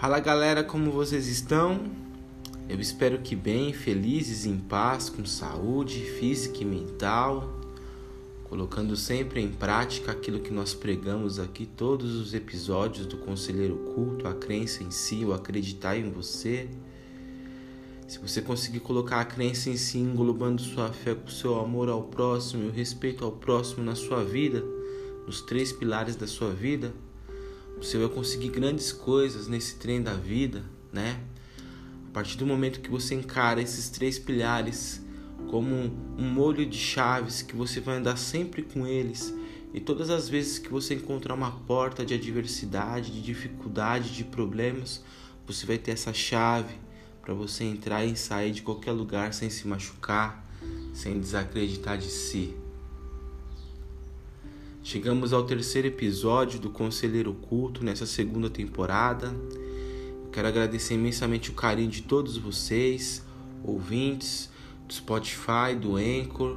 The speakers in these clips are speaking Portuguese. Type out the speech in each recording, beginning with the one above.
Fala galera, como vocês estão? Eu espero que bem, felizes, em paz, com saúde física e mental, colocando sempre em prática aquilo que nós pregamos aqui todos os episódios do Conselheiro Culto, a crença em si, o acreditar em você. Se você conseguir colocar a crença em si, englobando sua fé com o seu amor ao próximo e o respeito ao próximo na sua vida, nos três pilares da sua vida, você vai conseguir grandes coisas nesse trem da vida, né? A partir do momento que você encara esses três pilares como um molho de chaves que você vai andar sempre com eles, e todas as vezes que você encontrar uma porta de adversidade, de dificuldade, de problemas, você vai ter essa chave para você entrar e sair de qualquer lugar sem se machucar, sem desacreditar de si. Chegamos ao terceiro episódio do Conselheiro Oculto nessa segunda temporada. Quero agradecer imensamente o carinho de todos vocês, ouvintes do Spotify, do Anchor,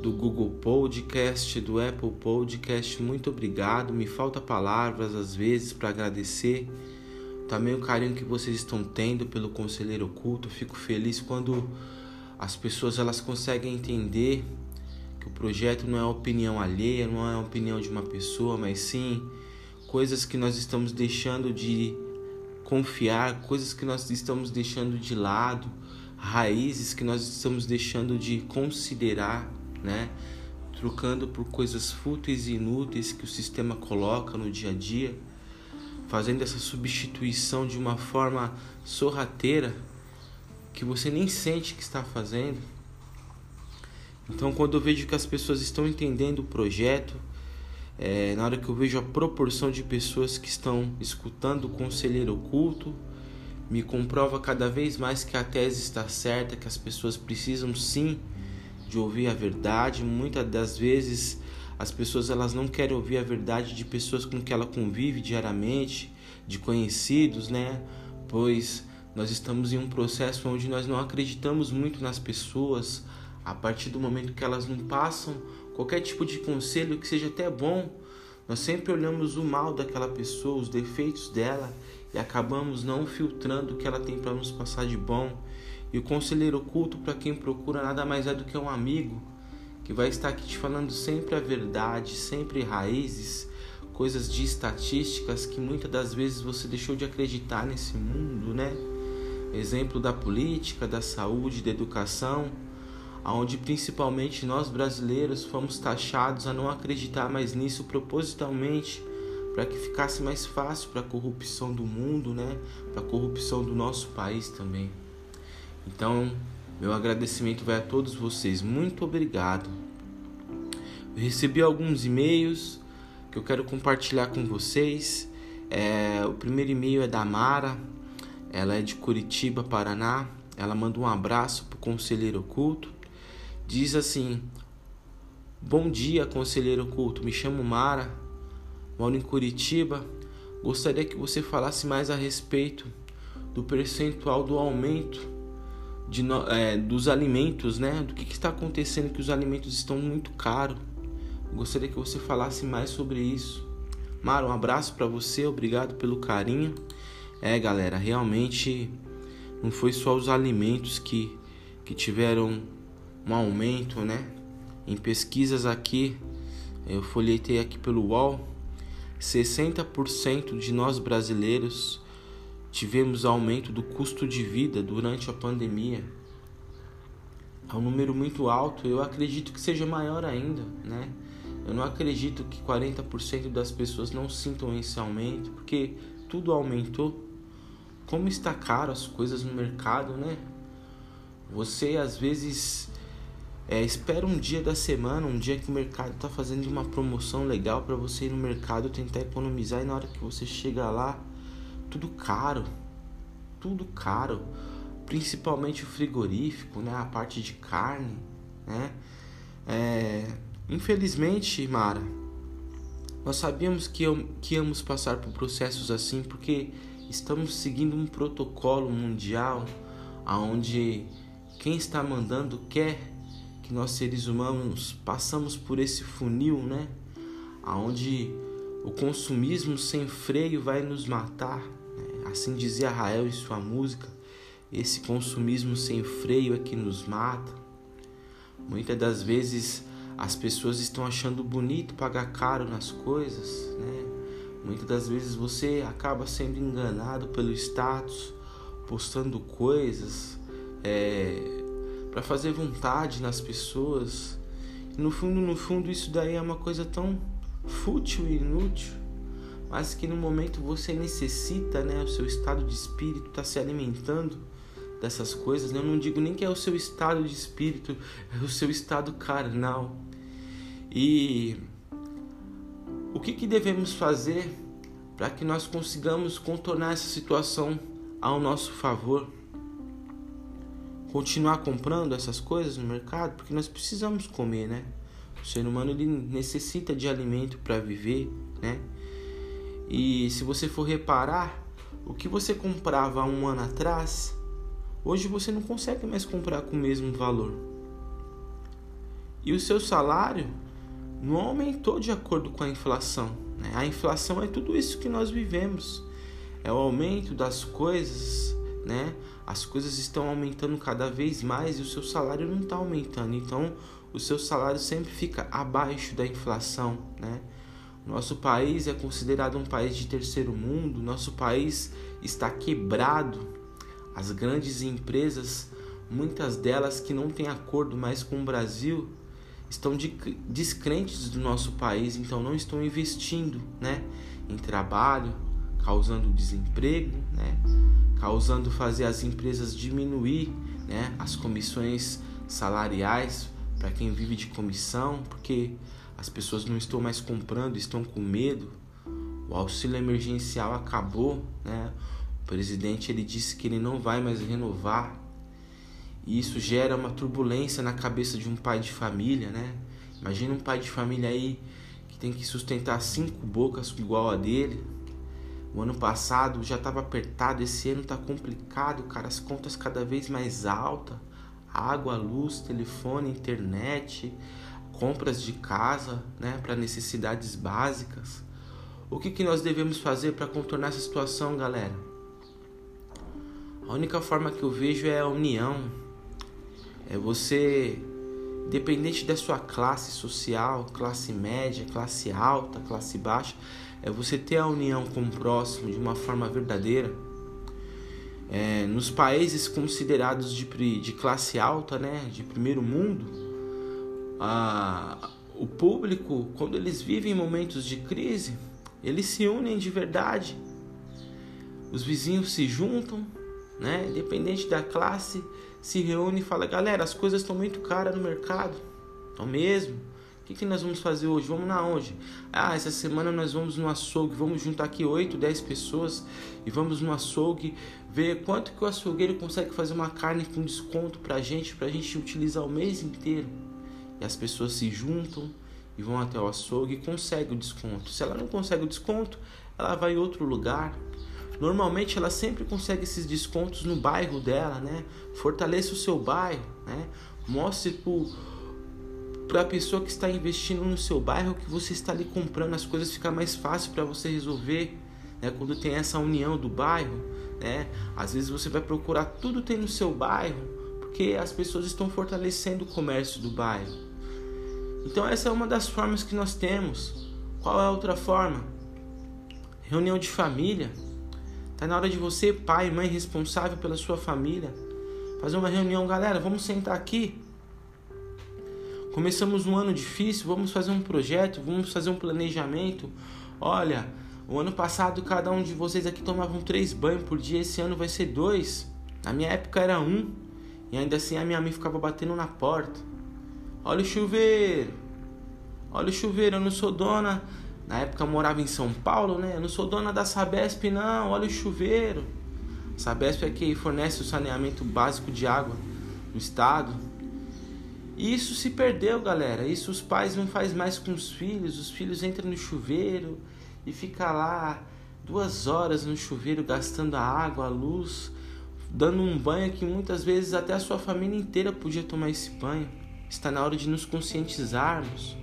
do Google Podcast, do Apple Podcast. Muito obrigado. Me falta palavras às vezes para agradecer também o carinho que vocês estão tendo pelo Conselheiro Oculto. fico feliz quando as pessoas elas conseguem entender que o projeto não é opinião alheia, não é opinião de uma pessoa, mas sim coisas que nós estamos deixando de confiar, coisas que nós estamos deixando de lado, raízes que nós estamos deixando de considerar, né? Trocando por coisas fúteis e inúteis que o sistema coloca no dia a dia, fazendo essa substituição de uma forma sorrateira que você nem sente que está fazendo então, quando eu vejo que as pessoas estão entendendo o projeto, é, na hora que eu vejo a proporção de pessoas que estão escutando o conselheiro oculto, me comprova cada vez mais que a tese está certa, que as pessoas precisam sim de ouvir a verdade. Muitas das vezes as pessoas elas não querem ouvir a verdade de pessoas com que ela convive diariamente, de conhecidos, né? Pois nós estamos em um processo onde nós não acreditamos muito nas pessoas, a partir do momento que elas não passam qualquer tipo de conselho que seja até bom, nós sempre olhamos o mal daquela pessoa, os defeitos dela e acabamos não filtrando o que ela tem para nos passar de bom. E o conselheiro oculto, para quem procura, nada mais é do que um amigo que vai estar aqui te falando sempre a verdade, sempre raízes, coisas de estatísticas que muitas das vezes você deixou de acreditar nesse mundo, né? Exemplo da política, da saúde, da educação onde principalmente nós brasileiros fomos taxados a não acreditar mais nisso propositalmente para que ficasse mais fácil para a corrupção do mundo, né? Para a corrupção do nosso país também. Então, meu agradecimento vai a todos vocês. Muito obrigado. Eu recebi alguns e-mails que eu quero compartilhar com vocês. É, o primeiro e-mail é da Mara, ela é de Curitiba, Paraná. Ela manda um abraço para o conselheiro oculto. Diz assim: Bom dia, conselheiro oculto. Me chamo Mara, moro em Curitiba. Gostaria que você falasse mais a respeito do percentual do aumento de, é, dos alimentos, né? Do que, que está acontecendo que os alimentos estão muito caros. Gostaria que você falasse mais sobre isso. Mara, um abraço para você, obrigado pelo carinho. É, galera, realmente não foi só os alimentos que, que tiveram um aumento, né? Em pesquisas aqui, eu folhetei aqui pelo UOL, 60% de nós brasileiros tivemos aumento do custo de vida durante a pandemia. É um número muito alto, eu acredito que seja maior ainda, né? Eu não acredito que 40% das pessoas não sintam esse aumento, porque tudo aumentou. Como está caro as coisas no mercado, né? Você às vezes é, espera um dia da semana, um dia que o mercado está fazendo uma promoção legal para você ir no mercado tentar economizar e na hora que você chega lá, tudo caro, tudo caro, principalmente o frigorífico, né, a parte de carne, né? É, infelizmente, Mara, nós sabíamos que, que íamos passar por processos assim porque estamos seguindo um protocolo mundial aonde quem está mandando quer que nós seres humanos passamos por esse funil, né? Aonde o consumismo sem freio vai nos matar. Né? Assim dizia Rael em sua música. Esse consumismo sem freio é que nos mata. Muitas das vezes as pessoas estão achando bonito pagar caro nas coisas, né? Muitas das vezes você acaba sendo enganado pelo status, postando coisas é, para fazer vontade nas pessoas. No fundo, no fundo, isso daí é uma coisa tão fútil e inútil, mas que no momento você necessita, né? O seu estado de espírito está se alimentando dessas coisas. Né? Eu não digo nem que é o seu estado de espírito, é o seu estado carnal. E o que, que devemos fazer para que nós consigamos contornar essa situação ao nosso favor? Continuar comprando essas coisas no mercado, porque nós precisamos comer, né? O ser humano ele necessita de alimento para viver, né? E se você for reparar, o que você comprava um ano atrás, hoje você não consegue mais comprar com o mesmo valor. E o seu salário não aumentou de acordo com a inflação. Né? A inflação é tudo isso que nós vivemos. É o aumento das coisas, né? As coisas estão aumentando cada vez mais e o seu salário não está aumentando. Então, o seu salário sempre fica abaixo da inflação, né? Nosso país é considerado um país de terceiro mundo. Nosso país está quebrado. As grandes empresas, muitas delas que não têm acordo mais com o Brasil, estão descrentes do nosso país, então não estão investindo né, em trabalho, causando desemprego, né, causando fazer as empresas diminuir né, as comissões salariais para quem vive de comissão, porque as pessoas não estão mais comprando, estão com medo. O auxílio emergencial acabou, né? O presidente ele disse que ele não vai mais renovar e isso gera uma turbulência na cabeça de um pai de família, né? Imagina um pai de família aí que tem que sustentar cinco bocas igual a dele. O ano passado já estava apertado, esse ano está complicado, cara. As contas cada vez mais altas. Água, luz, telefone, internet, compras de casa, né, para necessidades básicas. O que, que nós devemos fazer para contornar essa situação, galera? A única forma que eu vejo é a união, é você, dependente da sua classe social, classe média, classe alta, classe baixa, é você ter a união com o próximo de uma forma verdadeira. É, nos países considerados de, de classe alta, né, de primeiro mundo, a, o público, quando eles vivem momentos de crise, eles se unem de verdade. Os vizinhos se juntam, né, independente da classe, se reúne e fala: galera, as coisas estão muito caras no mercado, estão mesmo. Que, que nós vamos fazer hoje? Vamos na onde? Ah, essa semana nós vamos no açougue, vamos juntar aqui 8, 10 pessoas e vamos no açougue ver quanto que o açougueiro consegue fazer uma carne com desconto pra gente, pra gente utilizar o mês inteiro. E as pessoas se juntam e vão até o açougue e conseguem o desconto. Se ela não consegue o desconto, ela vai em outro lugar, Normalmente ela sempre consegue esses descontos no bairro dela, né? Fortaleça o seu bairro, né? Mostre para a pessoa que está investindo no seu bairro que você está ali comprando as coisas fica mais fácil para você resolver, né? Quando tem essa união do bairro, né? Às vezes você vai procurar tudo tem no seu bairro, porque as pessoas estão fortalecendo o comércio do bairro. Então essa é uma das formas que nós temos. Qual é a outra forma? Reunião de família. Tá na hora de você, pai, mãe, responsável pela sua família, fazer uma reunião, galera, vamos sentar aqui. Começamos um ano difícil, vamos fazer um projeto, vamos fazer um planejamento. Olha, o ano passado cada um de vocês aqui tomavam três banhos por dia, esse ano vai ser dois. Na minha época era um. E ainda assim a minha mãe ficava batendo na porta. Olha o chuveiro. Olha o chuveiro, eu não sou dona na época eu morava em São Paulo, né? Eu não sou dona da Sabesp, não. Olha o chuveiro. Sabesp é que fornece o saneamento básico de água no estado. E isso se perdeu, galera. Isso os pais não faz mais com os filhos. Os filhos entram no chuveiro e fica lá duas horas no chuveiro gastando a água, a luz, dando um banho que muitas vezes até a sua família inteira podia tomar esse banho. Está na hora de nos conscientizarmos.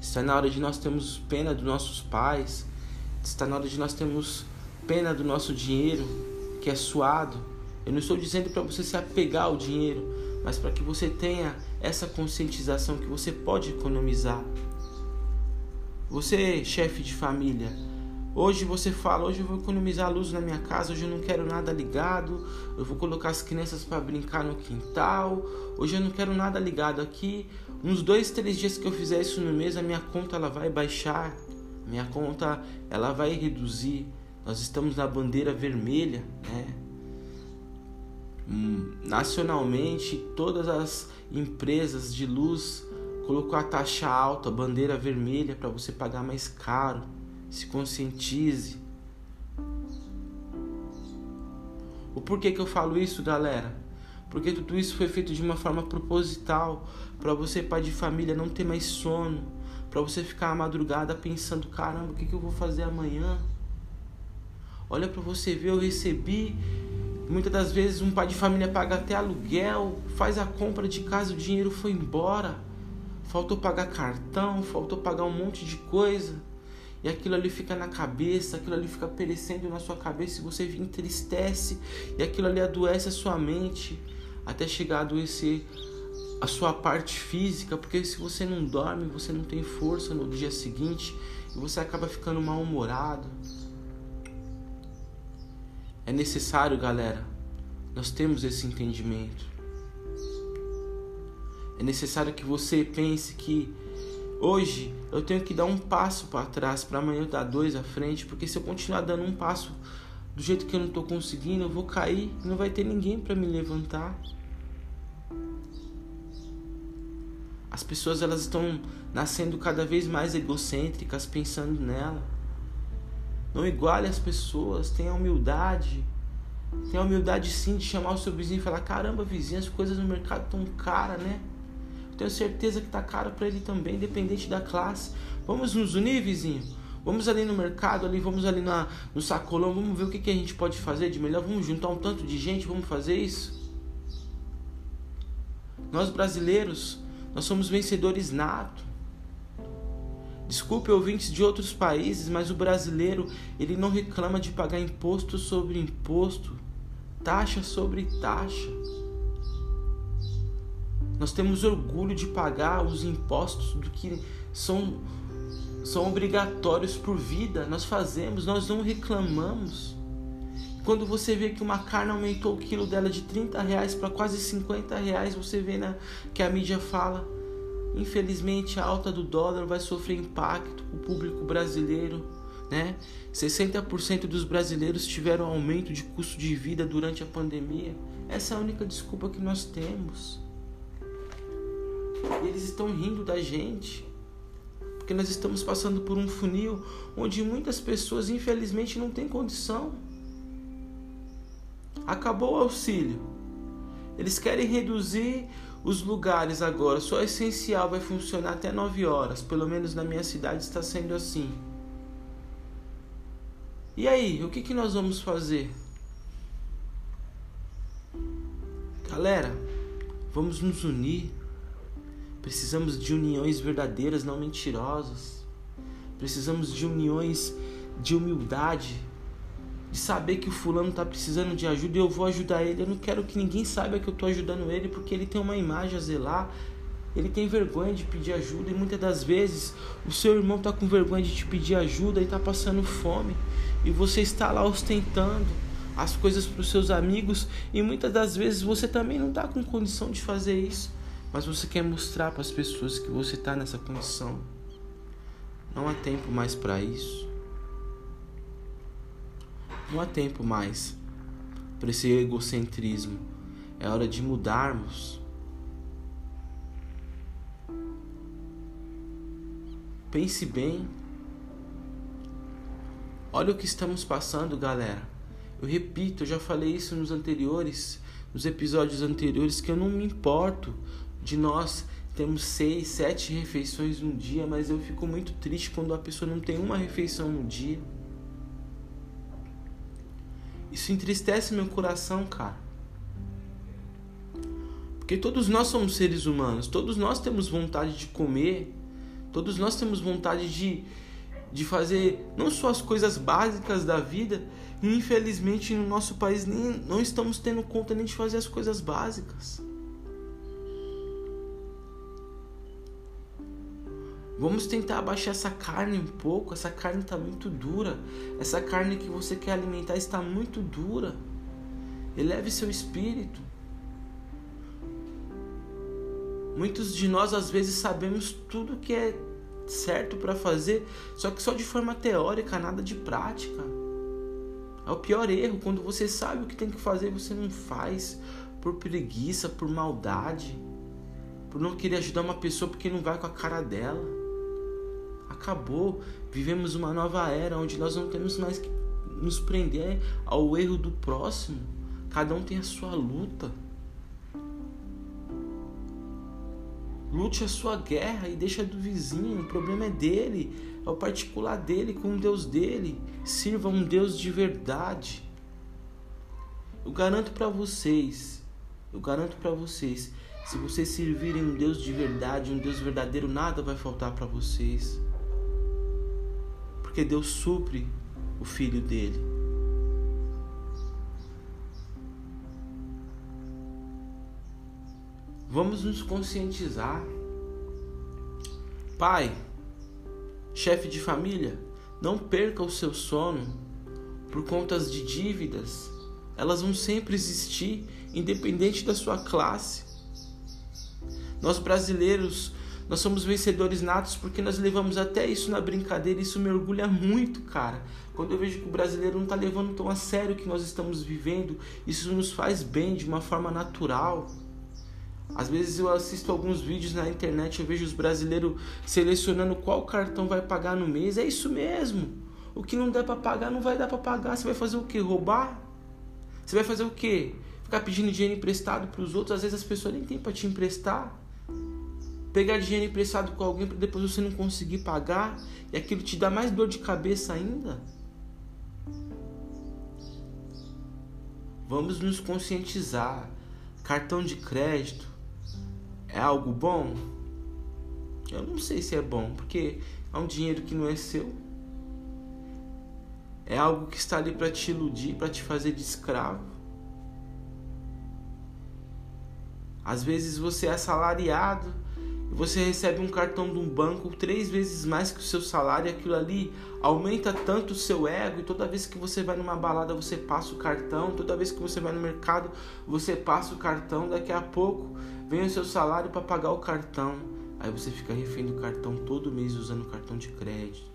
Está na hora de nós termos pena dos nossos pais. Está na hora de nós termos pena do nosso dinheiro que é suado. Eu não estou dizendo para você se apegar ao dinheiro, mas para que você tenha essa conscientização que você pode economizar. Você, chefe de família, Hoje você fala, hoje eu vou economizar a luz na minha casa, hoje eu não quero nada ligado, eu vou colocar as crianças para brincar no quintal, hoje eu não quero nada ligado aqui. Uns dois, três dias que eu fizer isso no mês, a minha conta ela vai baixar, minha conta ela vai reduzir. Nós estamos na bandeira vermelha, né? Hum, nacionalmente, todas as empresas de luz colocou a taxa alta, bandeira vermelha para você pagar mais caro se conscientize. O porquê que eu falo isso, galera? Porque tudo isso foi feito de uma forma proposital para você, pai de família, não ter mais sono, para você ficar à madrugada pensando: caramba, o que, que eu vou fazer amanhã? Olha para você ver, eu recebi. Muitas das vezes um pai de família paga até aluguel, faz a compra de casa, o dinheiro foi embora. Faltou pagar cartão, faltou pagar um monte de coisa e aquilo ali fica na cabeça, aquilo ali fica perecendo na sua cabeça e você entristece e aquilo ali adoece a sua mente até chegar a adoecer a sua parte física, porque se você não dorme, você não tem força no dia seguinte e você acaba ficando mal-humorado. É necessário, galera, nós temos esse entendimento. É necessário que você pense que Hoje eu tenho que dar um passo para trás para amanhã eu dar dois à frente, porque se eu continuar dando um passo do jeito que eu não estou conseguindo, eu vou cair e não vai ter ninguém para me levantar. As pessoas elas estão nascendo cada vez mais egocêntricas, pensando nela. Não iguale as pessoas, tenha humildade. Tenha humildade sim de chamar o seu vizinho e falar: caramba, vizinho, as coisas no mercado estão caras, né? Tenho certeza que tá caro para ele também, independente da classe. Vamos nos unir, vizinho? Vamos ali no mercado, ali, vamos ali na, no sacolão, vamos ver o que, que a gente pode fazer de melhor. Vamos juntar um tanto de gente, vamos fazer isso. Nós brasileiros, nós somos vencedores nato. Desculpe ouvintes de outros países, mas o brasileiro, ele não reclama de pagar imposto sobre imposto, taxa sobre taxa. Nós temos orgulho de pagar os impostos do que são, são obrigatórios por vida. Nós fazemos, nós não reclamamos. Quando você vê que uma carne aumentou o quilo dela de 30 reais para quase 50 reais, você vê né, que a mídia fala. Infelizmente, a alta do dólar vai sofrer impacto o público brasileiro. Né? 60% dos brasileiros tiveram aumento de custo de vida durante a pandemia. Essa é a única desculpa que nós temos. E eles estão rindo da gente. Porque nós estamos passando por um funil onde muitas pessoas, infelizmente, não têm condição. Acabou o auxílio. Eles querem reduzir os lugares agora. Só essencial vai funcionar até 9 horas. Pelo menos na minha cidade está sendo assim. E aí, o que, que nós vamos fazer? Galera, vamos nos unir. Precisamos de uniões verdadeiras, não mentirosas. Precisamos de uniões de humildade, de saber que o fulano está precisando de ajuda e eu vou ajudar ele. Eu não quero que ninguém saiba que eu estou ajudando ele porque ele tem uma imagem a zelar. Ele tem vergonha de pedir ajuda e muitas das vezes o seu irmão está com vergonha de te pedir ajuda e está passando fome e você está lá ostentando as coisas para os seus amigos e muitas das vezes você também não está com condição de fazer isso mas você quer mostrar para as pessoas que você está nessa condição. Não há tempo mais para isso. Não há tempo mais para esse egocentrismo. É hora de mudarmos. Pense bem. Olha o que estamos passando, galera. Eu repito, eu já falei isso nos anteriores, nos episódios anteriores, que eu não me importo de nós temos seis, sete refeições no dia, mas eu fico muito triste quando a pessoa não tem uma refeição no dia. Isso entristece meu coração, cara. Porque todos nós somos seres humanos, todos nós temos vontade de comer, todos nós temos vontade de, de fazer não só as coisas básicas da vida, E infelizmente no nosso país nem, não estamos tendo conta nem de fazer as coisas básicas. Vamos tentar abaixar essa carne um pouco. Essa carne está muito dura. Essa carne que você quer alimentar está muito dura. Eleve seu espírito. Muitos de nós às vezes sabemos tudo que é certo para fazer, só que só de forma teórica, nada de prática. É o pior erro quando você sabe o que tem que fazer e você não faz por preguiça, por maldade, por não querer ajudar uma pessoa porque não vai com a cara dela acabou. Vivemos uma nova era onde nós não temos mais que nos prender ao erro do próximo. Cada um tem a sua luta. Lute a sua guerra e deixa do vizinho. O problema é dele, é o particular dele com o Deus dele. Sirva um Deus de verdade. Eu garanto para vocês, eu garanto para vocês, se vocês servirem um Deus de verdade, um Deus verdadeiro, nada vai faltar para vocês porque Deus supre o filho dele. Vamos nos conscientizar. Pai, chefe de família, não perca o seu sono por contas de dívidas. Elas vão sempre existir, independente da sua classe. Nós brasileiros nós somos vencedores natos porque nós levamos até isso na brincadeira. Isso me orgulha muito, cara. Quando eu vejo que o brasileiro não está levando tão a sério o que nós estamos vivendo, isso nos faz bem de uma forma natural. Às vezes eu assisto alguns vídeos na internet, eu vejo os brasileiros selecionando qual cartão vai pagar no mês. É isso mesmo. O que não der para pagar não vai dar para pagar. Você vai fazer o que? Roubar? Você vai fazer o que? Ficar pedindo dinheiro emprestado para os outros? Às vezes as pessoas nem têm para te emprestar pegar dinheiro emprestado com alguém para depois você não conseguir pagar e aquilo te dá mais dor de cabeça ainda? Vamos nos conscientizar. Cartão de crédito é algo bom? Eu não sei se é bom, porque é um dinheiro que não é seu. É algo que está ali para te iludir, para te fazer de escravo. Às vezes você é assalariado você recebe um cartão de um banco três vezes mais que o seu salário aquilo ali aumenta tanto o seu ego e toda vez que você vai numa balada você passa o cartão, toda vez que você vai no mercado você passa o cartão, daqui a pouco vem o seu salário para pagar o cartão. Aí você fica refém do cartão todo mês usando cartão de crédito.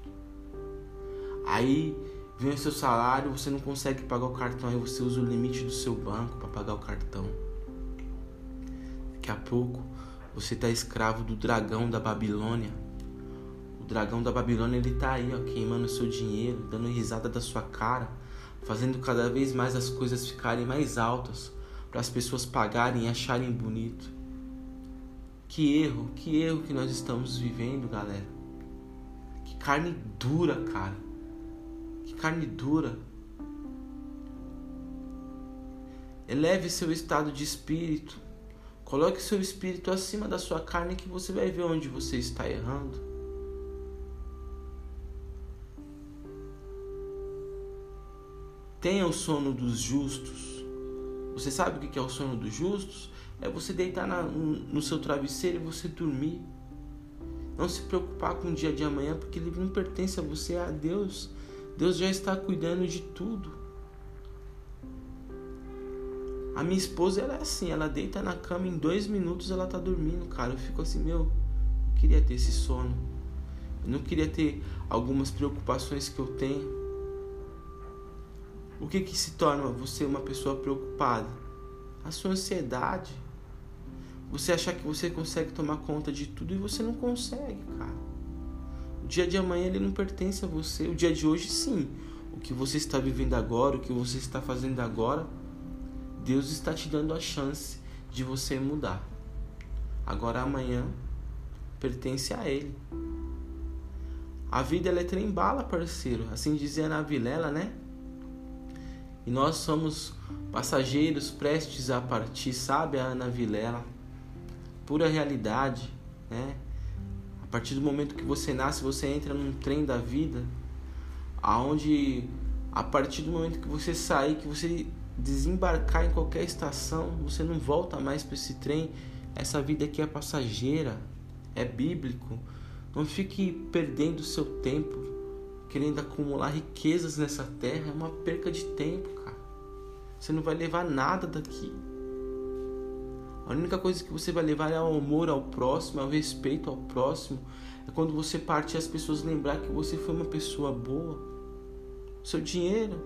Aí vem o seu salário, você não consegue pagar o cartão, aí você usa o limite do seu banco para pagar o cartão. Daqui a pouco você está escravo do dragão da Babilônia. O dragão da Babilônia ele tá aí, ó, queimando seu dinheiro, dando risada da sua cara, fazendo cada vez mais as coisas ficarem mais altas para as pessoas pagarem e acharem bonito. Que erro, que erro que nós estamos vivendo, galera. Que carne dura, cara. Que carne dura. Eleve seu estado de espírito. Coloque seu espírito acima da sua carne que você vai ver onde você está errando. Tenha o sono dos justos. Você sabe o que é o sono dos justos? É você deitar na, no seu travesseiro e você dormir. Não se preocupar com o dia de amanhã, porque ele não pertence a você, é a Deus. Deus já está cuidando de tudo. A minha esposa, ela é assim, ela deita na cama em dois minutos ela tá dormindo, cara. Eu fico assim, meu, eu queria ter esse sono. Eu não queria ter algumas preocupações que eu tenho. O que que se torna você uma pessoa preocupada? A sua ansiedade. Você achar que você consegue tomar conta de tudo e você não consegue, cara. O dia de amanhã ele não pertence a você. O dia de hoje, sim. O que você está vivendo agora, o que você está fazendo agora, Deus está te dando a chance de você mudar. Agora amanhã pertence a Ele. A vida ela é trem bala, parceiro. Assim dizia na Vilela, né? E nós somos passageiros prestes a partir, sabe, Ana Vilela? Pura realidade, né? A partir do momento que você nasce, você entra num trem da vida, aonde A partir do momento que você sair, que você desembarcar em qualquer estação, você não volta mais para esse trem. Essa vida aqui é passageira, é bíblico. Não fique perdendo seu tempo querendo acumular riquezas nessa terra, é uma perca de tempo, cara. Você não vai levar nada daqui. A única coisa que você vai levar é o amor ao próximo, é o respeito ao próximo. É quando você partir as pessoas lembrar que você foi uma pessoa boa. Seu dinheiro,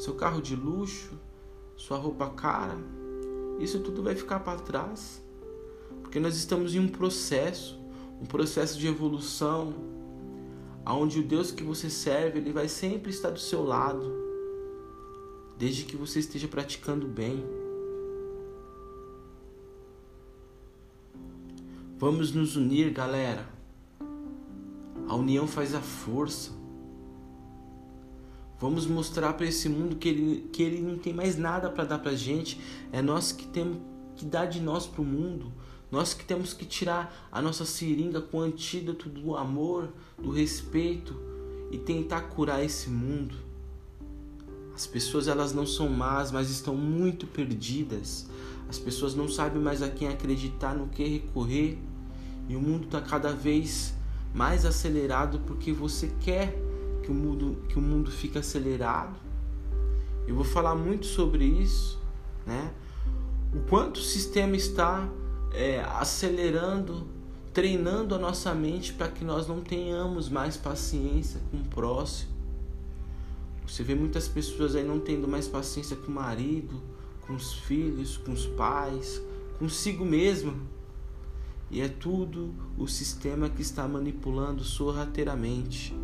seu carro de luxo, sua roupa cara, isso tudo vai ficar para trás. Porque nós estamos em um processo, um processo de evolução, aonde o Deus que você serve, ele vai sempre estar do seu lado, desde que você esteja praticando bem. Vamos nos unir, galera. A união faz a força. Vamos mostrar para esse mundo que ele, que ele não tem mais nada para dar para gente. É nós que temos que dar de nós para o mundo. Nós que temos que tirar a nossa seringa com o antídoto do amor, do respeito e tentar curar esse mundo. As pessoas elas não são más, mas estão muito perdidas. As pessoas não sabem mais a quem acreditar, no que recorrer. E o mundo está cada vez mais acelerado porque você quer que o mundo que o mundo fique acelerado. Eu vou falar muito sobre isso, né? O quanto o sistema está é, acelerando, treinando a nossa mente para que nós não tenhamos mais paciência com o próximo. Você vê muitas pessoas aí não tendo mais paciência com o marido, com os filhos, com os pais, consigo mesmo e é tudo o sistema que está manipulando sorrateiramente.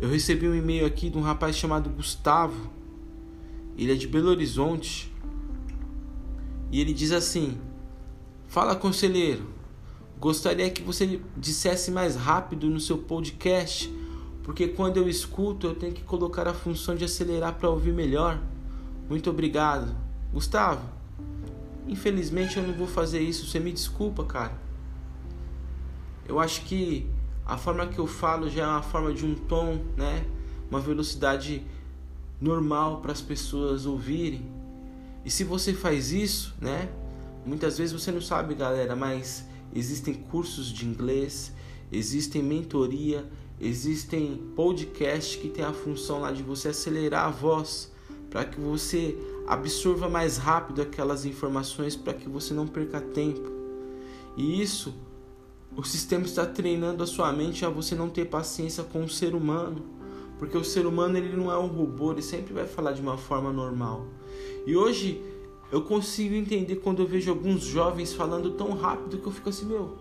Eu recebi um e-mail aqui de um rapaz chamado Gustavo. Ele é de Belo Horizonte. E ele diz assim: Fala, conselheiro. Gostaria que você dissesse mais rápido no seu podcast, porque quando eu escuto eu tenho que colocar a função de acelerar para ouvir melhor. Muito obrigado. Gustavo, Infelizmente eu não vou fazer isso, você me desculpa, cara. Eu acho que a forma que eu falo já é uma forma de um tom, né? Uma velocidade normal para as pessoas ouvirem. E se você faz isso, né? Muitas vezes você não sabe, galera, mas existem cursos de inglês, existem mentoria, existem podcasts que tem a função lá de você acelerar a voz para que você absorva mais rápido aquelas informações para que você não perca tempo. E isso, o sistema está treinando a sua mente a você não ter paciência com o ser humano, porque o ser humano ele não é um robô, ele sempre vai falar de uma forma normal. E hoje eu consigo entender quando eu vejo alguns jovens falando tão rápido que eu fico assim, meu,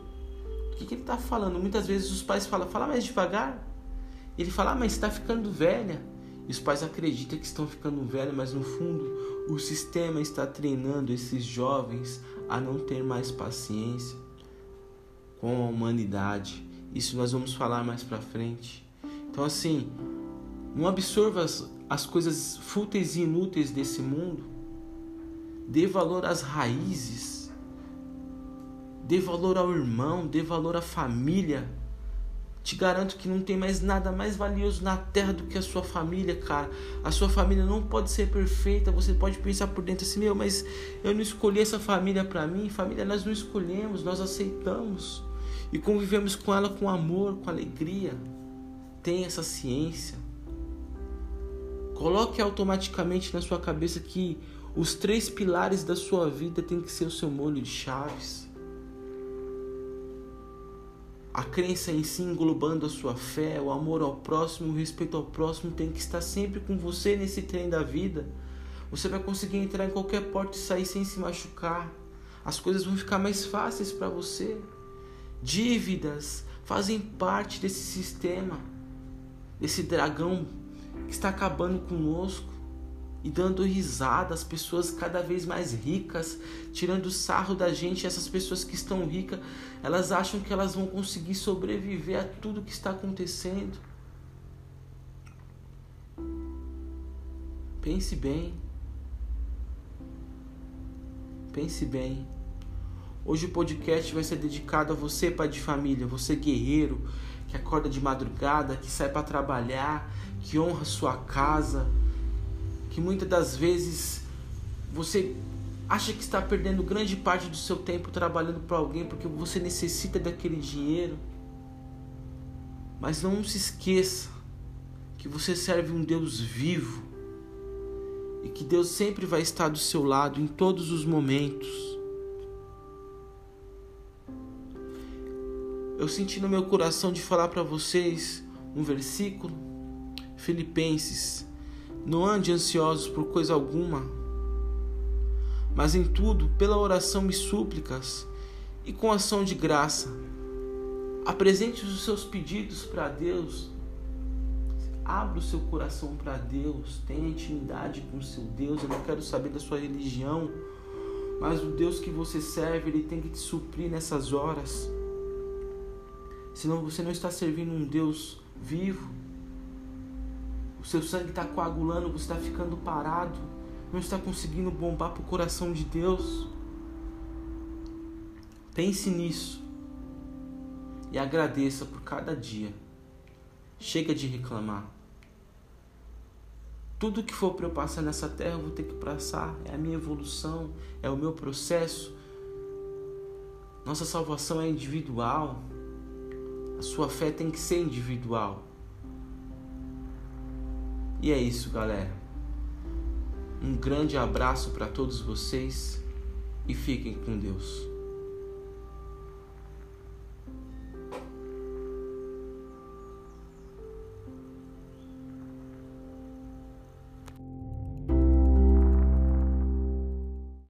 o que, que ele está falando? Muitas vezes os pais falam, fala mais devagar. Ele fala, ah, mas está ficando velha. E os pais acreditam que estão ficando velhos, mas no fundo o sistema está treinando esses jovens a não ter mais paciência com a humanidade. Isso nós vamos falar mais para frente. Então assim, não absorva as, as coisas fúteis e inúteis desse mundo. Dê valor às raízes. Dê valor ao irmão, dê valor à família te garanto que não tem mais nada mais valioso na terra do que a sua família, cara. A sua família não pode ser perfeita. Você pode pensar por dentro assim, meu, mas eu não escolhi essa família para mim. Família nós não escolhemos, nós aceitamos e convivemos com ela com amor, com alegria. Tenha essa ciência. Coloque automaticamente na sua cabeça que os três pilares da sua vida tem que ser o seu molho de chaves a crença em si englobando a sua fé, o amor ao próximo, o respeito ao próximo tem que estar sempre com você nesse trem da vida. Você vai conseguir entrar em qualquer porta e sair sem se machucar. As coisas vão ficar mais fáceis para você. Dívidas fazem parte desse sistema, desse dragão que está acabando conosco e dando risada, as pessoas cada vez mais ricas, tirando sarro da gente. Essas pessoas que estão ricas, elas acham que elas vão conseguir sobreviver a tudo que está acontecendo. Pense bem. Pense bem. Hoje o podcast vai ser dedicado a você, pai de família, você guerreiro, que acorda de madrugada, que sai para trabalhar, que honra sua casa, que muitas das vezes você acha que está perdendo grande parte do seu tempo trabalhando para alguém porque você necessita daquele dinheiro. Mas não se esqueça que você serve um Deus vivo e que Deus sempre vai estar do seu lado em todos os momentos. Eu senti no meu coração de falar para vocês um versículo, Filipenses: Não ande ansiosos por coisa alguma, mas em tudo, pela oração e súplicas e com ação de graça, apresente os seus pedidos para Deus. Abra o seu coração para Deus, tenha intimidade com o seu Deus. Eu não quero saber da sua religião, mas o Deus que você serve, ele tem que te suprir nessas horas. Senão você não está servindo um Deus vivo. O seu sangue está coagulando, você está ficando parado não está conseguindo bombar para o coração de Deus. Pense nisso e agradeça por cada dia. Chega de reclamar. Tudo que for para eu passar nessa terra, eu vou ter que passar. É a minha evolução, é o meu processo. Nossa salvação é individual. A sua fé tem que ser individual. E é isso, galera. Um grande abraço para todos vocês e fiquem com Deus.